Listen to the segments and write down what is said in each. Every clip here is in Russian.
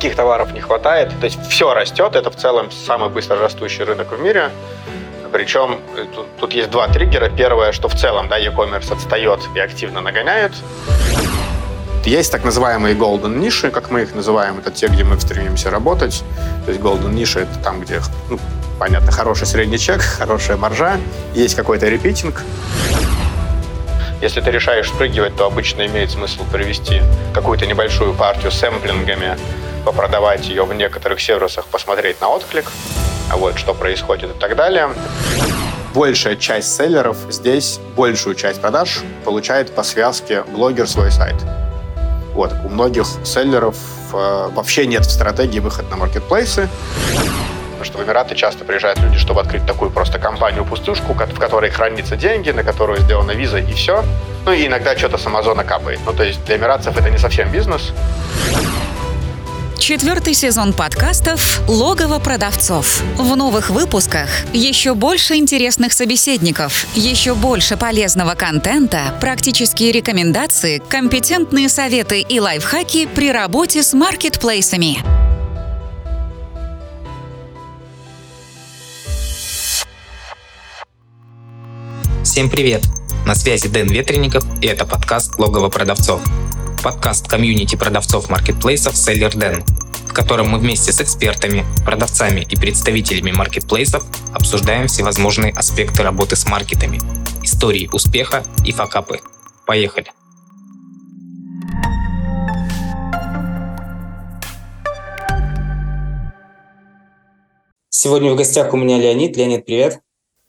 каких товаров не хватает. То есть все растет, это в целом самый быстро растущий рынок в мире. Причем э, тут, тут есть два триггера. Первое, что в целом да, e-commerce отстает и активно нагоняет. Есть так называемые golden ниши, как мы их называем. Это те, где мы стремимся работать. То есть golden ниши — это там, где, ну, понятно, хороший средний чек, хорошая маржа, есть какой-то репитинг. Если ты решаешь спрыгивать, то обычно имеет смысл привести какую-то небольшую партию с сэмплингами, попродавать ее в некоторых сервисах, посмотреть на отклик, вот, что происходит и так далее. Большая часть селлеров здесь большую часть продаж получает по связке блогер свой сайт. Вот, у многих селлеров э, вообще нет в стратегии выход на маркетплейсы. Потому что в Эмираты часто приезжают люди, чтобы открыть такую просто компанию-пустушку, в которой хранятся деньги, на которую сделана виза и все. Ну и иногда что-то с Амазона капает. Ну то есть для эмиратцев это не совсем бизнес. Четвертый сезон подкастов «Логово продавцов». В новых выпусках еще больше интересных собеседников, еще больше полезного контента, практические рекомендации, компетентные советы и лайфхаки при работе с маркетплейсами. Всем привет! На связи Дэн Ветренников и это подкаст «Логово продавцов» подкаст комьюнити продавцов маркетплейсов Seller Den, в котором мы вместе с экспертами, продавцами и представителями маркетплейсов обсуждаем всевозможные аспекты работы с маркетами, истории успеха и факапы. Поехали! Сегодня в гостях у меня Леонид. Леонид, привет.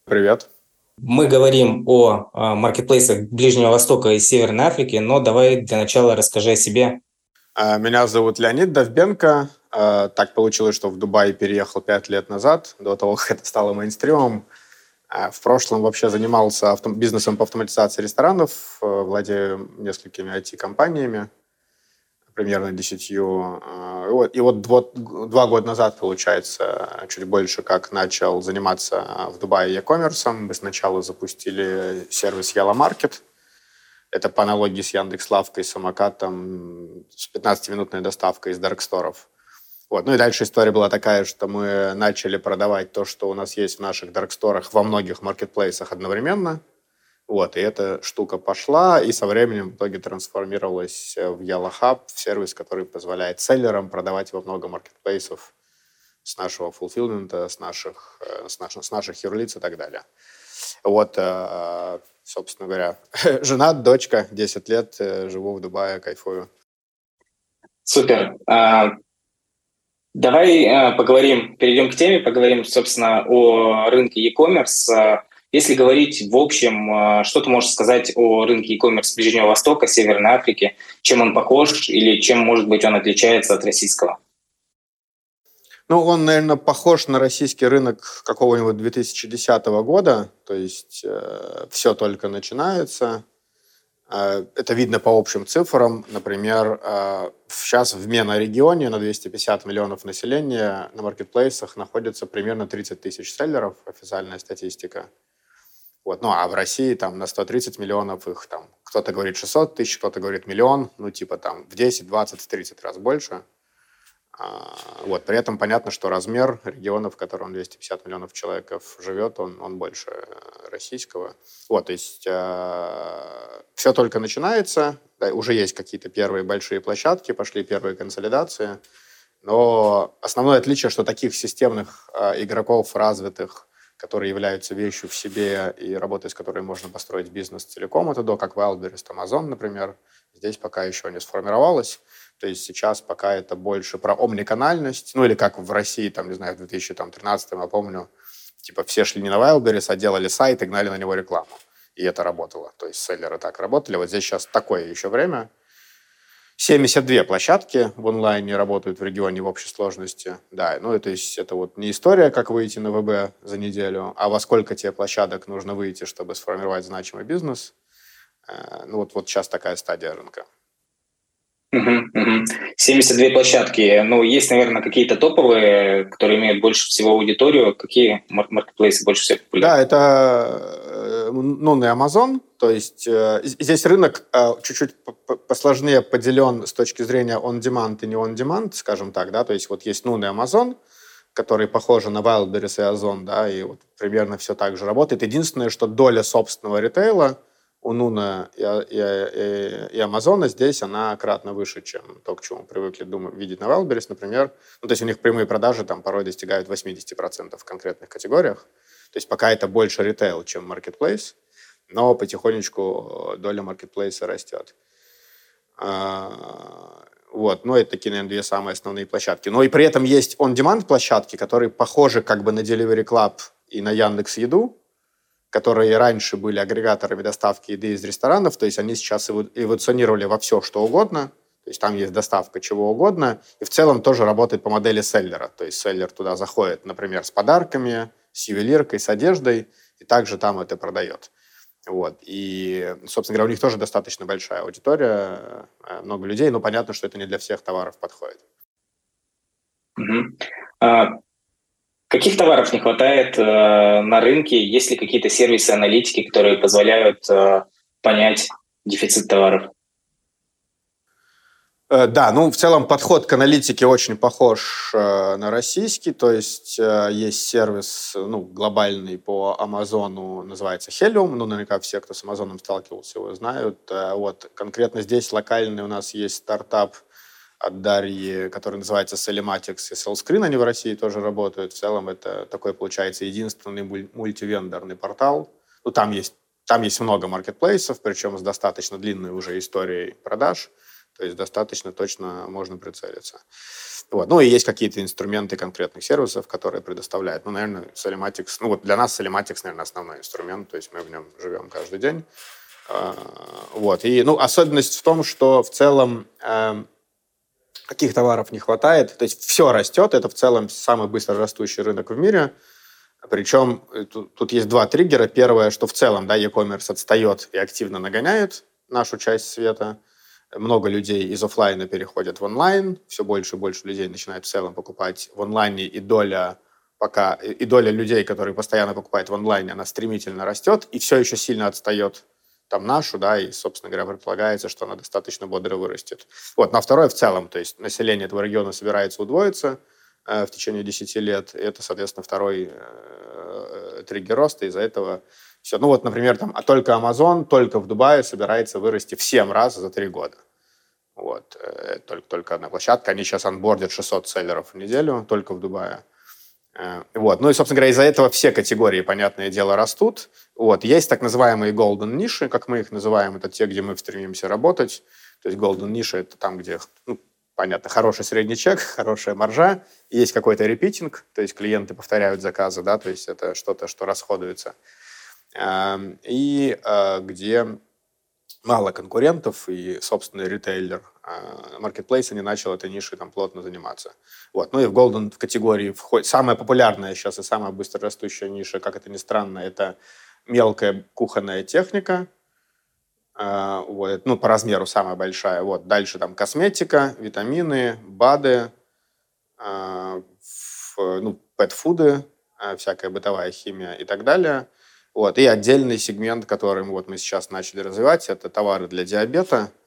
Привет. Мы говорим о а, маркетплейсах Ближнего Востока и Северной Африки, но давай для начала расскажи о себе. А, меня зовут Леонид Довбенко. А, так получилось, что в Дубай переехал пять лет назад, до того, как это стало мейнстримом. В прошлом вообще занимался бизнесом по автоматизации ресторанов, владею несколькими IT-компаниями примерно десятью. А, и вот, вот два года назад, получается, чуть больше как начал заниматься в Дубае e-commerce. Мы сначала запустили сервис Yellow Market. Это по аналогии с Яндекс.Лавкой, самокатом, с 15-минутной доставкой из дарксторов. Вот. Ну и дальше история была такая, что мы начали продавать то, что у нас есть в наших дарксторах во многих маркетплейсах одновременно – вот, и эта штука пошла, и со временем в итоге трансформировалась в Hub, в сервис, который позволяет селлерам продавать во много маркетплейсов с нашего фулфилмента, с наших, э, с наших, с наших юрлиц и так далее. Вот, э, собственно говоря, жена, дочка, 10 лет, живу в Дубае, кайфую. Супер. А, давай поговорим, перейдем к теме, поговорим, собственно, о рынке e-commerce. Если говорить в общем, а, что ты можешь сказать о рынке e-commerce Ближнего Востока, Северной Африки? Чем он похож или чем, может быть, он отличается от российского? Ну, он, наверное, похож на российский рынок какого-нибудь 2010 года, то есть э, все только начинается. Э, это видно по общим цифрам. Например, э, сейчас в Мена-регионе на 250 миллионов населения на маркетплейсах находится примерно 30 тысяч селлеров, официальная статистика. Вот. Ну, а в России там на 130 миллионов их там, кто-то говорит 600 тысяч, кто-то говорит миллион, ну, типа там в 10, 20, 30 раз больше. А, вот. При этом понятно, что размер региона, в котором 250 миллионов человек живет, он, он больше э, российского. Вот, то есть э, все только начинается, да, уже есть какие-то первые большие площадки, пошли первые консолидации, но основное отличие, что таких системных э, игроков развитых которые являются вещью в себе и работой с которой можно построить бизнес целиком это до, как Wildberries, Amazon, например. Здесь пока еще не сформировалось. То есть сейчас пока это больше про омниканальность, ну или как в России, там, не знаю, в 2013, я помню, типа все шли не на Wildberries, а делали сайт и гнали на него рекламу. И это работало. То есть селлеры так работали. Вот здесь сейчас такое еще время – 72 площадки в онлайне работают в регионе в общей сложности. Да, ну, то есть это вот не история, как выйти на ВБ за неделю, а во сколько тебе площадок нужно выйти, чтобы сформировать значимый бизнес. Э, ну, вот, вот сейчас такая стадия рынка. Угу, 72 площадки. Ну, есть, наверное, какие-то топовые, которые имеют больше всего аудиторию. Какие маркетплейсы больше всех популярны? Да, это ну, на Amazon. То есть э, здесь рынок э, чуть-чуть посложнее поделен с точки зрения on-demand и не on-demand, скажем так. Да? То есть вот есть Нун и Amazon, которые похожи на Wildberries и Озон, да, и вот примерно все так же работает. Единственное, что доля собственного ритейла – у Нуна и, и, и, и Амазона здесь она кратно выше, чем то, к чему привыкли думать, видеть на Wildberries, например. Ну, то есть у них прямые продажи там порой достигают 80% в конкретных категориях. То есть пока это больше ритейл, чем marketplace, но потихонечку доля маркетплейса растет. А, вот, ну, это такие, наверное, две самые основные площадки. Но и при этом есть on-demand площадки, которые похожи как бы на Delivery Club и на Яндекс Еду, которые раньше были агрегаторами доставки еды из ресторанов, то есть они сейчас эволюционировали во все, что угодно, то есть там есть доставка чего угодно, и в целом тоже работает по модели селлера, то есть селлер туда заходит, например, с подарками, с ювелиркой, с одеждой, и также там это продает. Вот. И, собственно говоря, у них тоже достаточно большая аудитория, э, много людей, но понятно, что это не для всех товаров подходит. Угу. А, Каких товаров не хватает э, на рынке? Есть ли какие-то сервисы аналитики, которые позволяют э, понять дефицит товаров? Э, да, ну в целом подход к аналитике очень похож э, на российский, то есть э, есть сервис ну, глобальный по Амазону, называется Helium, ну наверняка все, кто с Амазоном сталкивался, его знают. Э, вот конкретно здесь локальный у нас есть стартап – от Дарьи, который называется Salimatics и Sellscreen, они в России тоже работают. В целом это такой, получается, единственный мультивендорный портал. Ну, там есть, там есть много маркетплейсов, причем с достаточно длинной уже историей продаж, то есть достаточно точно можно прицелиться. Вот. Ну и есть какие-то инструменты конкретных сервисов, которые предоставляют. Ну, наверное, Salimatics, ну вот для нас Salimatics, наверное, основной инструмент, то есть мы в нем живем каждый день. А, вот. И, ну, особенность в том, что в целом эм, каких товаров не хватает. То есть все растет, это в целом самый быстро растущий рынок в мире. Причем э, тут, тут есть два триггера. Первое, что в целом да, e-commerce отстает и активно нагоняет нашу часть света. Много людей из офлайна переходят в онлайн, все больше и больше людей начинают в целом покупать в онлайне, и доля пока и доля людей, которые постоянно покупают в онлайне, она стремительно растет и все еще сильно отстает там нашу, да, и, собственно говоря, предполагается, что она достаточно бодро вырастет. Вот, на второе в целом, то есть население этого региона собирается удвоиться э, в течение 10 лет, и это, соответственно, второй э, триггер роста, из-за этого все. Ну вот, например, там, а только Amazon, только в Дубае собирается вырасти в 7 раз за 3 года. Вот, э, только, только одна площадка. Они сейчас анбордят 600 селлеров в неделю только в Дубае. Э, вот. Ну и, собственно говоря, из-за этого все категории, понятное дело, растут. Вот. Есть так называемые golden ниши, как мы их называем, это те, где мы стремимся работать. То есть golden ниши – это там, где, ну, понятно, хороший средний чек, хорошая маржа, есть какой-то репитинг, то есть клиенты повторяют заказы, да, то есть это что-то, что расходуется. Эм, и э, где мало конкурентов, и собственный ритейлер маркетплейса не начал этой нишей там плотно заниматься. Вот. Ну и в Golden в категории входит самая популярная сейчас и самая быстро растущая ниша, как это ни странно, это мелкая кухонная техника, а, вот, ну, по размеру самая большая. Вот. Дальше там косметика, витамины, БАДы, а, ну, пэт-фуды, а, всякая бытовая химия и так далее. Вот. И отдельный сегмент, который вот мы сейчас начали развивать, это товары для диабета –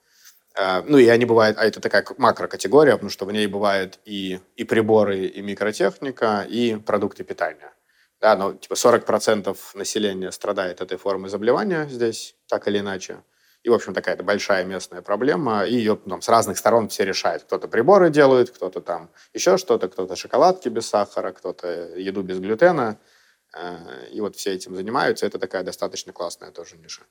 Э, ну, и они бывают, а это такая макрокатегория, потому что в ней бывают и, и приборы, и микротехника, и продукты питания. Да, но типа 40% населения страдает этой формой заболевания здесь, так или иначе. И, в общем, такая большая местная проблема, и ее там, с разных сторон все решают. Кто-то приборы делает, кто-то там еще что-то, кто-то шоколадки без сахара, кто-то еду без глютена. Э, и вот все этим занимаются. Это такая достаточно классная тоже ниша.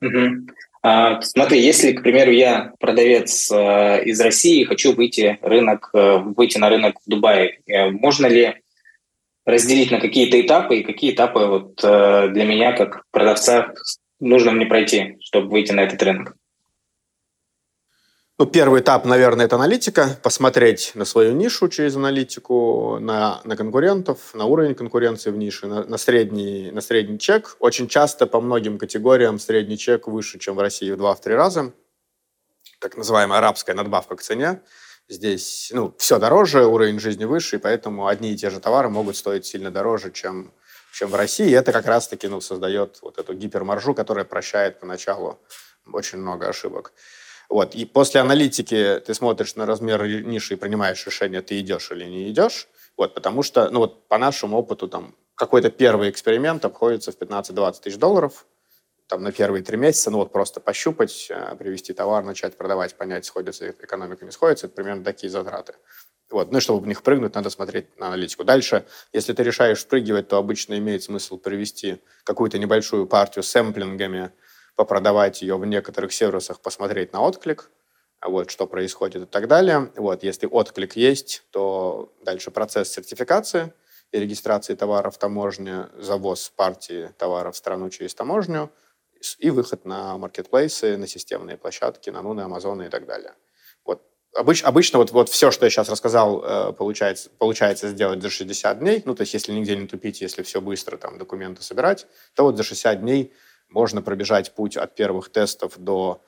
Угу. А, смотри, если, к примеру, я продавец э, из России хочу выйти, рынок, э, выйти на рынок в Дубае, э, можно ли разделить на какие-то этапы и какие этапы вот, для меня, как продавца, нужно мне пройти, чтобы выйти на этот рынок? Ну, первый этап, наверное, это аналитика, посмотреть на свою нишу через аналитику, на, на конкурентов, на уровень конкуренции в нише, на, на, средний, на средний чек. Очень часто по многим категориям средний чек выше, чем в России в 2-3 раза. так называемая арабская надбавка к цене. Здесь ну, все дороже, уровень жизни выше, и поэтому одни и те же товары могут стоить сильно дороже, чем, чем в России. И это как раз-таки ну, создает вот эту гипермаржу, которая прощает поначалу очень много ошибок. Вот. И после аналитики ты смотришь на размер ниши и принимаешь решение, ты идешь или не идешь. Вот, потому что, ну вот по нашему опыту, там какой-то первый эксперимент обходится в 15-20 тысяч долларов там на первые три месяца, ну вот просто пощупать, э, привести товар, начать продавать, понять, сходится экономика, не сходится, это примерно такие затраты. Вот. Ну и чтобы в них прыгнуть, надо смотреть на аналитику. Дальше, если ты решаешь спрыгивать, то обычно имеет смысл привести какую-то небольшую партию сэмплингами, попродавать ее в некоторых сервисах, посмотреть на отклик, вот, что происходит и так далее. Вот, если отклик есть, то дальше процесс сертификации и регистрации товаров в таможне, завоз партии товаров в страну через таможню и выход на маркетплейсы, на системные площадки, на Нуны, Амазоны и так далее. Вот. Обыч, обычно вот, вот все, что я сейчас рассказал, э, получается, получается сделать за 60 дней. Ну, то есть если нигде не тупить, если все быстро, там, документы собирать, то вот за 60 дней можно пробежать путь от первых тестов до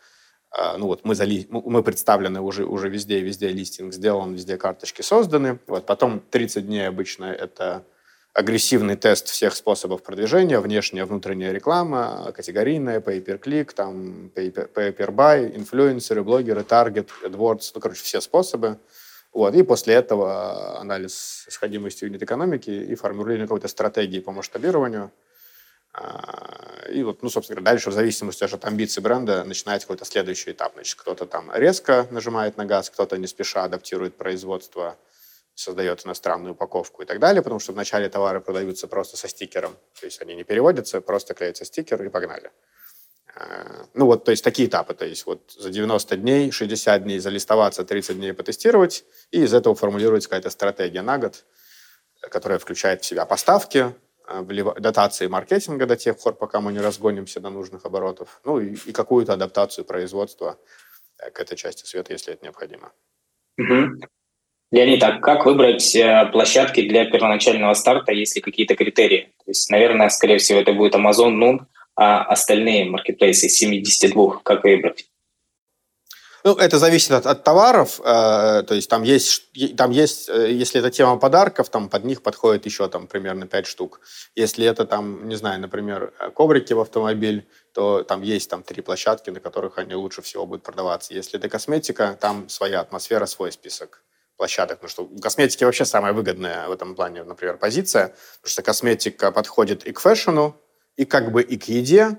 а, ну вот мы, зали, мы представлены уже, уже везде, везде листинг сделан, везде карточки созданы. Вот потом 30 дней обычно это агрессивный тест всех способов продвижения, внешняя, внутренняя реклама, категорийная, pay-per-click, там, pay-per-buy, инфлюенсеры, блогеры, таргет, AdWords, ну, короче, все способы. Вот. И после этого анализ сходимости юнит-экономики и формирование какой-то стратегии по масштабированию – и вот, ну, собственно говоря, дальше в зависимости от амбиций бренда начинается какой-то следующий этап. Значит, кто-то там резко нажимает на газ, кто-то не спеша адаптирует производство, создает иностранную упаковку и так далее, потому что вначале товары продаются просто со стикером, то есть они не переводятся, просто клеится стикер и погнали. А, ну вот, то есть такие этапы, то есть вот за 90 дней, 60 дней залистоваться, 30 дней потестировать, и из этого формулируется какая-то стратегия на год, которая включает в себя поставки, Э, дотации маркетинга до тех пор, пока мы не разгонимся до нужных оборотов, ну и, и какую-то адаптацию производства э, к этой части света, если это необходимо. Угу. Леонид, а как выбрать э, площадки для первоначального старта, есть ли какие-то критерии? То есть, наверное, скорее всего, это будет Amazon, Noon, а остальные маркетплейсы из 72, как выбрать? Ну, это зависит от, от товаров, э, то есть там есть, там есть, э, если это тема подарков, там под них подходит еще там примерно 5 штук. Если это там, не знаю, например, коврики в автомобиль, то там есть там три площадки, на которых они лучше всего будут продаваться. Если это косметика, там своя атмосфера, свой список площадок. Потому что у косметики вообще самая выгодная в этом плане, например, позиция, потому что косметика подходит и к фэшну, и как бы и к еде,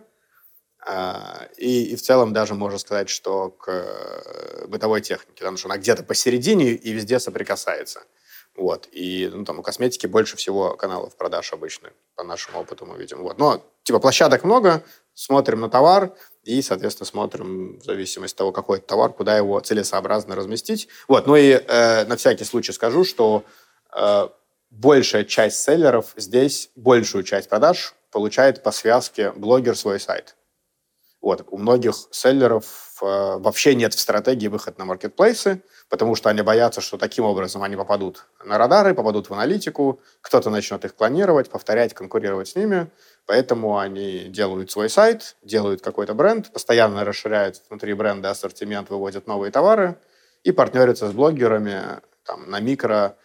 и, и в целом даже можно сказать, что к э, бытовой технике, потому что она где-то посередине и везде соприкасается. Вот. И ну, там, у косметики больше всего каналов продаж обычно, по нашему опыту мы видим. Вот. Но типа площадок много, смотрим на товар и, соответственно, смотрим в зависимости от того, какой это товар, куда его целесообразно разместить. Вот. Ну и э, на всякий случай скажу, что э, большая часть селлеров здесь большую часть продаж получает по связке блогер свой сайт. Вот. У многих селлеров э, вообще нет в стратегии выход на маркетплейсы, потому что они боятся, что таким образом они попадут на радары, попадут в аналитику, кто-то начнет их клонировать, повторять, конкурировать с ними. Поэтому они делают свой сайт, делают какой-то бренд, постоянно расширяют внутри бренда ассортимент, выводят новые товары и партнерятся с блогерами там, на микро,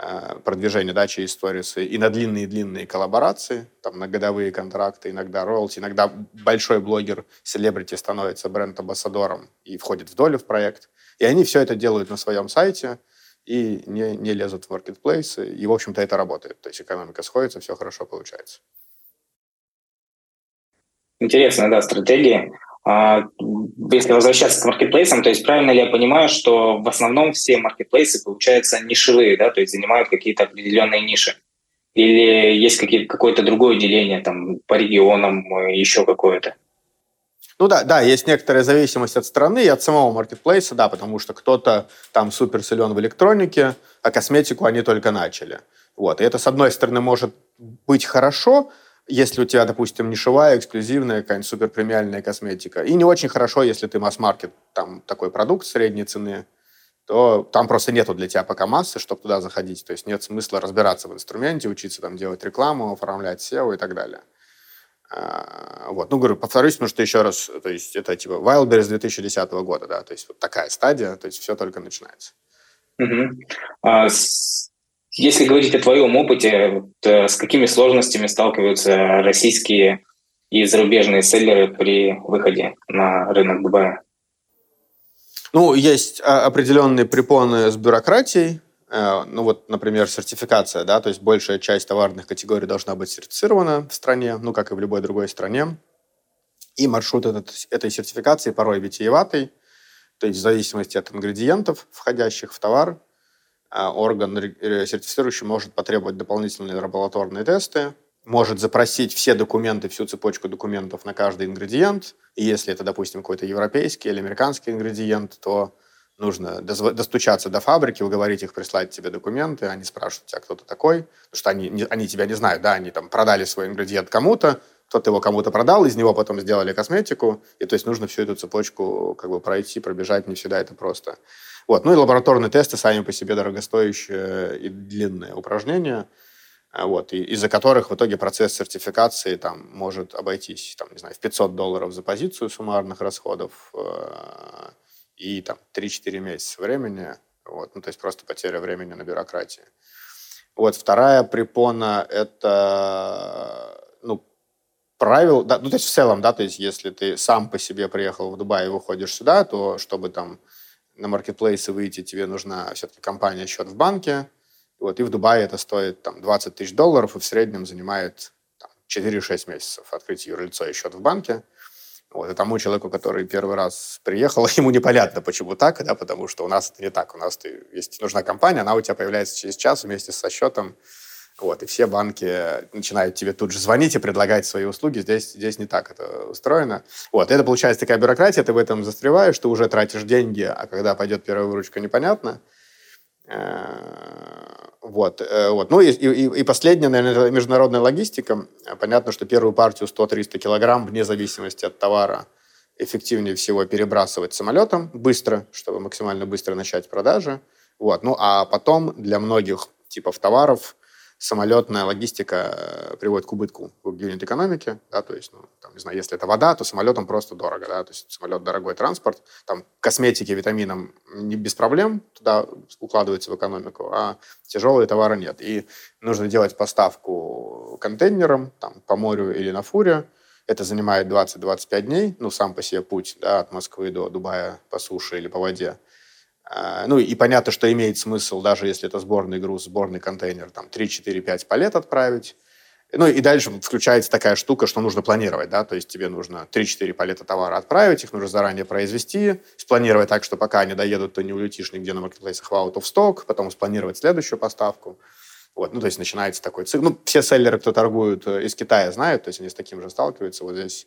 Э, продвижения да, через сторисы и на длинные-длинные коллаборации, там, на годовые контракты, иногда роялти, иногда большой блогер, селебрити становится бренд-амбассадором и входит в долю в проект. И они все это делают на своем сайте и не, не лезут в маркетплейсы. И, в общем-то, это работает. То есть экономика сходится, все хорошо получается. Интересная, да, стратегия. А, если возвращаться к маркетплейсам, то есть правильно ли я понимаю, что в основном все маркетплейсы, получаются нишевые, да, то есть занимают какие-то определенные ниши? Или есть какое-то другое деление, там, по регионам, еще какое-то? Ну да, да, есть некоторая зависимость от страны и от самого маркетплейса, да, потому что кто-то там супер силен в электронике, а косметику они только начали. Вот, и это, с одной стороны, может быть хорошо, если у тебя, допустим, нишевая, эксклюзивная, какая-нибудь суперпремиальная косметика, и не очень хорошо, если ты масс-маркет, там такой продукт средней цены, то там просто нету для тебя пока массы, чтобы туда заходить. То есть нет смысла разбираться в инструменте, учиться там делать рекламу, оформлять SEO и так далее. А, вот. Ну, говорю, повторюсь, потому что еще раз, то есть это типа Wildberries 2010 года, да, то есть вот такая стадия, то есть все только начинается. Угу. А, с, если говорить о твоем опыте, вот, э, с какими сложностями сталкиваются российские и зарубежные селлеры при выходе на рынок Дубая? Ну, есть а, определенные препоны с бюрократией, Э, ну вот, например, сертификация, да, то есть большая часть товарных категорий должна быть сертифицирована в стране, ну, как и в любой другой стране. И маршрут этот, этой сертификации порой витиеватый, то есть в зависимости от ингредиентов, входящих в товар, орган сертифицирующий может потребовать дополнительные лабораторные тесты, может запросить все документы, всю цепочку документов на каждый ингредиент. И если это, допустим, какой-то европейский или американский ингредиент, то нужно достучаться до фабрики, уговорить их прислать тебе документы, они спрашивают тебя, кто ты такой, потому что они, они тебя не знают, да, они там продали свой ингредиент кому-то, кто-то его кому-то продал, из него потом сделали косметику, и то есть нужно всю эту цепочку как бы пройти, пробежать, не всегда это просто. Вот. Ну и лабораторные тесты сами по себе дорогостоящие и длинные упражнения, а, вот, и, из-за которых в итоге процесс сертификации там может обойтись, там, не знаю, в 500 долларов за позицию суммарных расходов, э- и там 3-4 месяца времени. Вот, ну, то есть просто потеря времени на бюрократии. Вот вторая препона – это ну, правил, да, ну, то есть в целом, да, то есть если ты сам по себе приехал в Дубай и выходишь сюда, то чтобы там на маркетплейсы выйти, тебе нужна все-таки компания счет в банке, вот, и в Дубае это стоит там 20 тысяч долларов и в среднем занимает там, 4-6 месяцев открыть юрлицо и счет в банке. Вот, и тому человеку, который первый раз приехал, ему непонятно, почему так, да, потому что у нас это не так. У нас ты, если нужна компания, она у тебя появляется через час вместе со счетом, вот, и все банки начинают тебе тут же звонить и предлагать свои услуги. Здесь, здесь не так это устроено. Вот, это получается такая бюрократия, ты в этом застреваешь, ты уже тратишь деньги, а когда пойдет первая выручка, непонятно. Э, вот, э, вот. Ну и, и, и последнее, наверное, международная логистика. Понятно, что первую партию 100-300 килограмм, вне зависимости от товара, эффективнее всего перебрасывать самолетом быстро, чтобы максимально быстро начать продажи. Вот. Ну а потом для многих типов товаров самолетная логистика э, приводит к убытку в юнит-экономике, да, то есть, ну, там, не знаю, если это вода, то самолетом просто дорого, да, то есть самолет дорогой транспорт, там косметики, витаминам не без проблем туда укладывается в экономику, а тяжелые товары нет. И нужно делать поставку контейнером, там, по морю или на фуре, это занимает 20-25 дней, ну, сам по себе путь, да, от Москвы до Дубая по суше или по воде. А, ну и понятно, что имеет смысл, даже если это сборный груз, сборный контейнер, там 3, 4, 5 палет отправить. Ну и дальше включается такая штука, что нужно планировать, да, то есть тебе нужно 3-4 палета товара отправить, их нужно заранее произвести, спланировать так, что пока они доедут, ты не улетишь нигде на маркетплейсах out of stock, потом спланировать следующую поставку. Вот, ну, то есть начинается такой цикл. Ну, все селлеры, кто торгуют э, из Китая, знают, то есть они с таким же сталкиваются. Вот здесь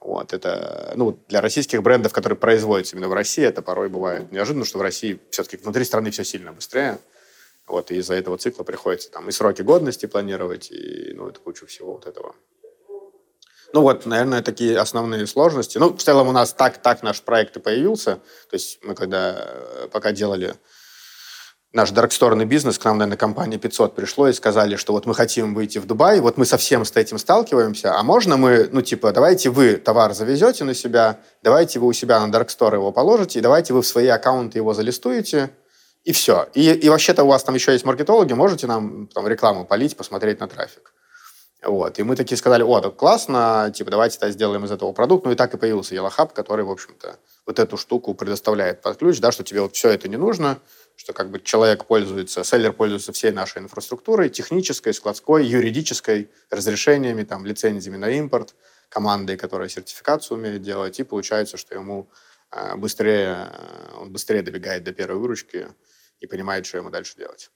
вот, это, ну, для российских брендов, которые производятся именно в России, это порой бывает неожиданно, что в России все-таки внутри страны все сильно быстрее. Вот, и из-за этого цикла приходится там и сроки годности планировать, и, ну, это кучу всего вот этого. Ну, вот, наверное, такие основные сложности. Ну, в целом у нас так, так наш проект и появился. То есть мы когда э, пока делали наш дарксторный бизнес, к нам, наверное, компания 500 пришло и сказали, что вот мы хотим выйти в Дубай, вот мы совсем с этим сталкиваемся, а можно мы, ну, типа, давайте вы товар завезете на себя, давайте вы у себя на даркстор его положите, и давайте вы в свои аккаунты его залистуете, и все. И, и вообще-то у вас там еще есть маркетологи, можете нам там рекламу полить, посмотреть на трафик. Вот. И мы такие сказали, о, так классно, типа, давайте тогда сделаем из этого продукт. Ну и так и появился Yellow Hub, который, в общем-то, вот эту штуку предоставляет под ключ, да, что тебе вот все это не нужно, что как бы человек пользуется, селлер пользуется всей нашей инфраструктурой, технической, складской, юридической, разрешениями, там, лицензиями на импорт, командой, которая сертификацию умеет делать, и получается, что ему э, быстрее, э, он быстрее добегает до первой выручки и понимает, что ему дальше делать.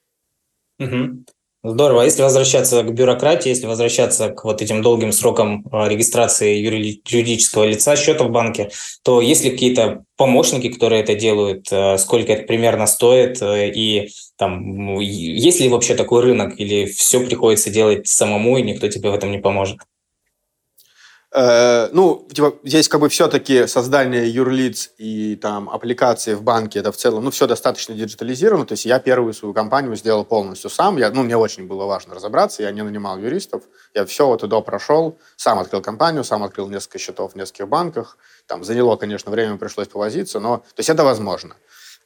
Угу. Здорово. А если возвращаться к бюрократии, если возвращаться к вот этим долгим срокам а, регистрации юридического лица, счета в банке, то есть ли какие-то помощники, которые это делают, э, сколько это примерно стоит, э, и там, есть ли вообще такой рынок, или все приходится делать самому, и никто тебе в этом не поможет? Э, ну, типа, здесь как бы все-таки создание юрлиц и там аппликации в банке, это в целом, ну, все достаточно диджитализировано. То есть я первую свою компанию сделал полностью сам. Я, ну, мне очень было важно разобраться, я не нанимал юристов. Я все вот и до прошел, сам открыл компанию, сам открыл несколько счетов в нескольких банках. Там заняло, конечно, время, пришлось повозиться, но, то есть это возможно.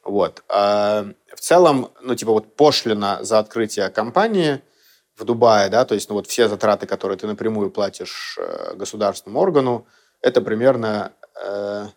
Вот. А в целом, ну, типа вот пошлина за открытие компании – в Дубае, да, то есть ну, вот все затраты, которые ты напрямую платишь э, государственному органу, это примерно, э,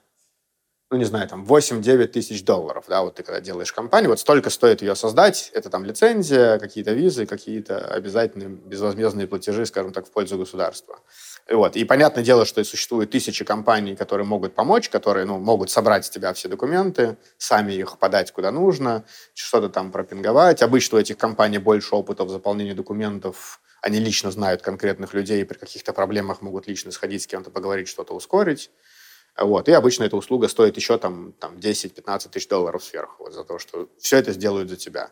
ну, не знаю, там 8-9 тысяч долларов, да, вот ты когда делаешь компанию, вот столько стоит ее создать, это там лицензия, какие-то визы, какие-то обязательные безвозмездные платежи, скажем так, в пользу государства. Вот. И понятное дело, что существует тысячи компаний, которые могут помочь, которые ну, могут собрать с тебя все документы, сами их подать куда нужно, что-то там пропинговать. Обычно у этих компаний больше опыта в заполнении документов. Они лично знают конкретных людей, при каких-то проблемах могут лично сходить с кем-то, поговорить, что-то ускорить. Вот. И обычно эта услуга стоит еще там, там 10-15 тысяч долларов сверху вот, за то, что все это сделают за тебя.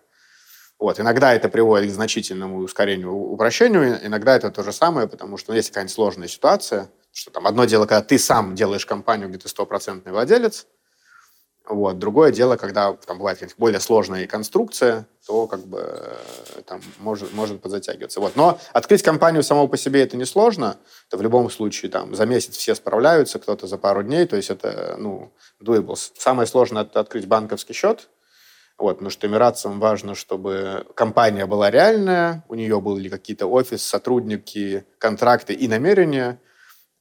Вот. Иногда это приводит к значительному ускорению, упрощению, иногда это то же самое, потому что ну, есть какая-нибудь сложная ситуация, что там одно дело, когда ты сам делаешь компанию, где ты стопроцентный владелец, вот. Другое дело, когда там бывает более сложная конструкция, то как бы э, там может, может подзатягиваться. Вот. Но открыть компанию само по себе это несложно. Это в любом случае там за месяц все справляются, кто-то за пару дней. То есть это ну, doable. Самое сложное – это открыть банковский счет – вот, потому что эмиратцам важно, чтобы компания была реальная, у нее были какие-то офис, сотрудники, контракты и намерения.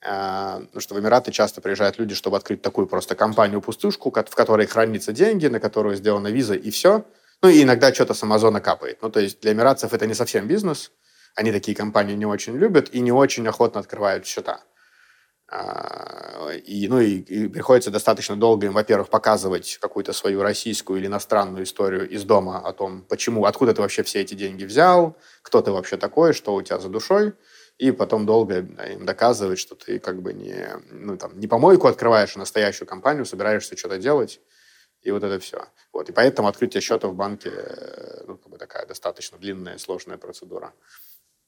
Потому что в Эмираты часто приезжают люди, чтобы открыть такую просто компанию-пустушку, в которой хранятся деньги, на которую сделана виза, и все. Ну, и иногда что-то с Амазона капает. Ну, то есть для эмиратцев это не совсем бизнес. Они такие компании не очень любят и не очень охотно открывают счета. А, и, ну, и, и приходится достаточно долго им, во-первых, показывать какую-то свою российскую или иностранную историю из дома о том, почему, откуда ты вообще все эти деньги взял, кто ты вообще такой, что у тебя за душой, и потом долго им доказывать, что ты как бы не, ну, там, не помойку открываешь, а настоящую компанию, собираешься что-то делать, и вот это все. Вот. И поэтому открытие счета в банке э, ну, как бы такая достаточно длинная, сложная процедура.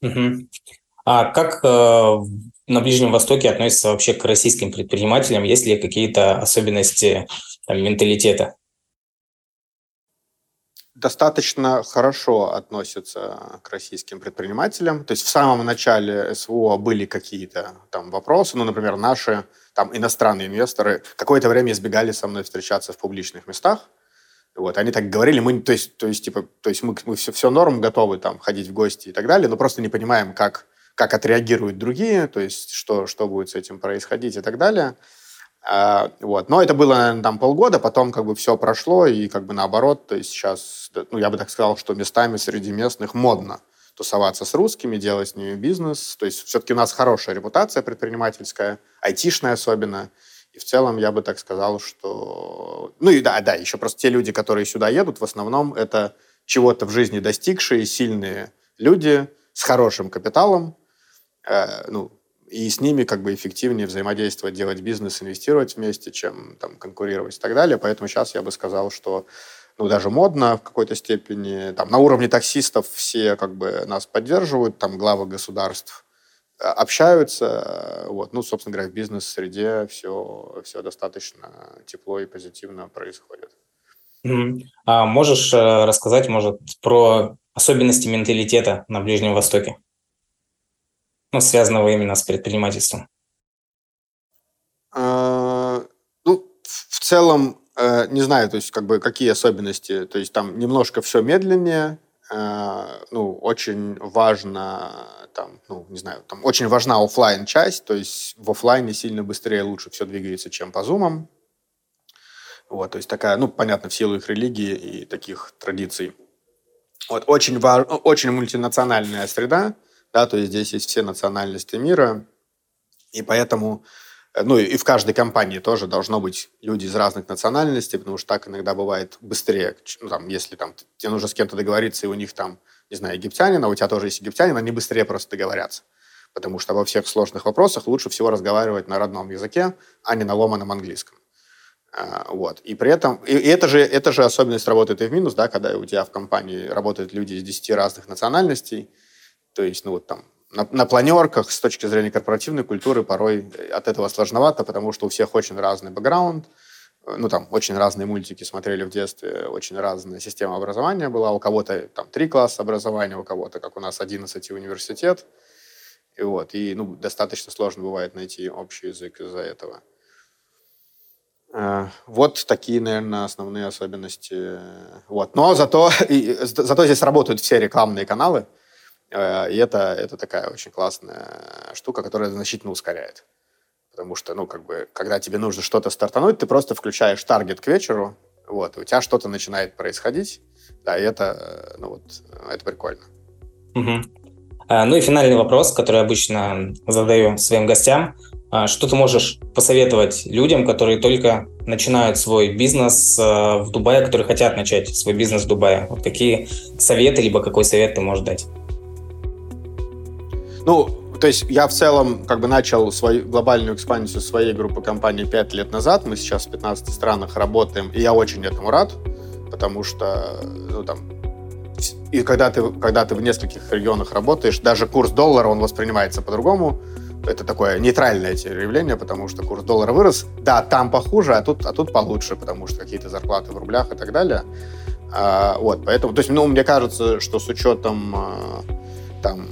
Угу. А как э, на Ближнем Востоке относятся вообще к российским предпринимателям? Есть ли какие-то особенности там, менталитета? Достаточно хорошо относятся к российским предпринимателям. То есть в самом начале СВО были какие-то там вопросы. Ну, например, наши там иностранные инвесторы какое-то время избегали со мной встречаться в публичных местах. Вот, они так говорили, мы, то есть, то есть, типа, то есть мы, мы все, все норм готовы там ходить в гости и так далее, но просто не понимаем, как как отреагируют другие, то есть что, что будет с этим происходить и так далее. А, вот. Но это было, наверное, там полгода, потом как бы все прошло, и как бы наоборот, то есть сейчас, ну, я бы так сказал, что местами среди местных модно тусоваться с русскими, делать с ними бизнес. То есть все-таки у нас хорошая репутация предпринимательская, айтишная особенно. И в целом я бы так сказал, что... Ну и да, да, еще просто те люди, которые сюда едут, в основном это чего-то в жизни достигшие, сильные люди с хорошим капиталом, Э, ну, и с ними как бы эффективнее взаимодействовать, делать бизнес, инвестировать вместе, чем там конкурировать и так далее. Поэтому сейчас я бы сказал, что ну, даже модно в какой-то степени. Там, на уровне таксистов все как бы нас поддерживают, там главы государств э, общаются. Вот. Ну, собственно говоря, в бизнес-среде все, все достаточно тепло и позитивно происходит. А можешь э, рассказать, может, про особенности менталитета на Ближнем Востоке? Ну, связанного именно с предпринимательством? А, ну, в целом, э, не знаю, то есть, как бы, какие особенности. То есть, там немножко все медленнее, э, ну, очень важно, там, ну, не знаю, там очень важна офлайн часть, то есть в офлайне сильно быстрее, лучше все двигается, чем по зумам. Вот, то есть такая, ну, понятно, в силу их религии и таких традиций. Вот, очень, важ... очень мультинациональная среда, да, то есть здесь есть все национальности мира, и поэтому, э, ну и в каждой компании тоже должно быть люди из разных национальностей, потому что так иногда бывает быстрее, ну, там, если там тебе нужно с кем-то договориться, и у них там, не знаю, египтянин, а у тебя тоже есть египтянин, они быстрее просто договорятся. Потому что во всех сложных вопросах лучше всего разговаривать на родном языке, а не на ломаном английском. А, вот. И при этом, и это же, это же особенность работает и в минус, да, когда у тебя в компании работают люди из 10 разных национальностей, то есть, ну вот там на, на планерках с точки зрения корпоративной культуры порой от этого сложновато, потому что у всех очень разный бэкграунд, ну, там, очень разные мультики смотрели в детстве, очень разная система образования была. У кого-то там три класса образования, у кого-то, как у нас, 11 и университет. И вот, и, ну, достаточно сложно бывает найти общий язык из-за этого. Э, вот такие, наверное, основные особенности. Вот. Но зато, и, зато здесь работают все рекламные каналы, э, и это, это такая очень классная штука, которая значительно ускоряет. Потому что, ну, как бы, когда тебе нужно что-то стартануть, ты просто включаешь таргет к вечеру, вот, и у тебя что-то начинает происходить. Да, и это, ну, вот, это прикольно. Угу. Ну и финальный вопрос, который обычно задаю своим гостям. Что ты можешь посоветовать людям, которые только начинают свой бизнес в Дубае, которые хотят начать свой бизнес в Дубае? Вот какие советы, либо какой совет ты можешь дать? Ну, то есть я в целом как бы начал свою глобальную экспансию своей группы компаний 5 лет назад. Мы сейчас в 15 странах работаем, и я очень этому рад, потому что ну, там, и когда ты, когда ты в нескольких регионах работаешь, даже курс доллара, он воспринимается по-другому. Это такое нейтральное явление, потому что курс доллара вырос. Да, там похуже, а тут, а тут получше, потому что какие-то зарплаты в рублях и так далее. А, вот, поэтому, то есть, ну, мне кажется, что с учетом а, там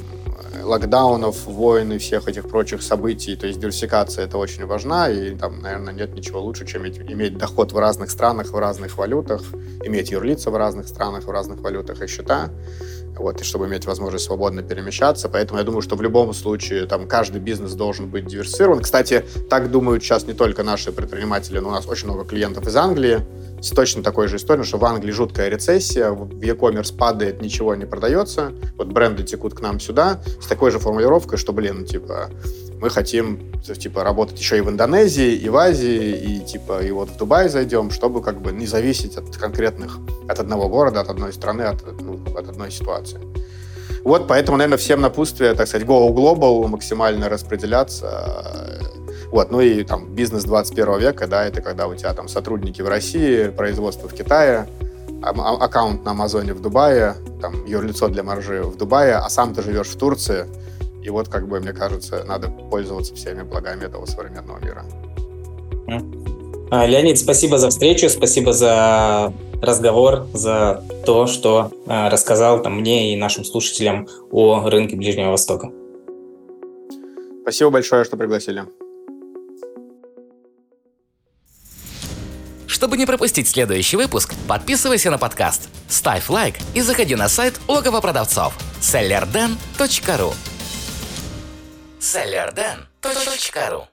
локдаунов, войн и всех этих прочих событий, то есть диверсификация это очень важна, и там, наверное, нет ничего лучше, чем иметь, доход в разных странах, в разных валютах, иметь юрлица в разных странах, в разных валютах и счета, вот, и чтобы иметь возможность свободно перемещаться. Поэтому я думаю, что в любом случае там каждый бизнес должен быть диверсифицирован. Кстати, так думают сейчас не только наши предприниматели, но у нас очень много клиентов из Англии, с точно такой же историей, что в Англии жуткая рецессия, в e-commerce падает, ничего не продается, вот бренды текут к нам сюда с такой же формулировкой, что, блин, типа, мы хотим, типа, работать еще и в Индонезии, и в Азии, и, типа, и вот в Дубай зайдем, чтобы, как бы, не зависеть от конкретных, от одного города, от одной страны, от, ну, от одной ситуации. Вот, поэтому, наверное, всем напутствие, так сказать, go global, максимально распределяться, вот, ну и там бизнес 21 века, да, это когда у тебя там сотрудники в России, производство в Китае, а, аккаунт на Амазоне в Дубае, там юрлицо для маржи в Дубае, а сам ты живешь в Турции. И вот, как бы, мне кажется, надо пользоваться всеми благами этого современного мира. А, Леонид, спасибо за встречу, спасибо за разговор, за то, что рассказал там, мне и нашим слушателям о рынке Ближнего Востока. Спасибо большое, что пригласили. Чтобы не пропустить следующий выпуск, подписывайся на подкаст, ставь лайк и заходи на сайт логово продавцов sellerden.ru sellerden.ru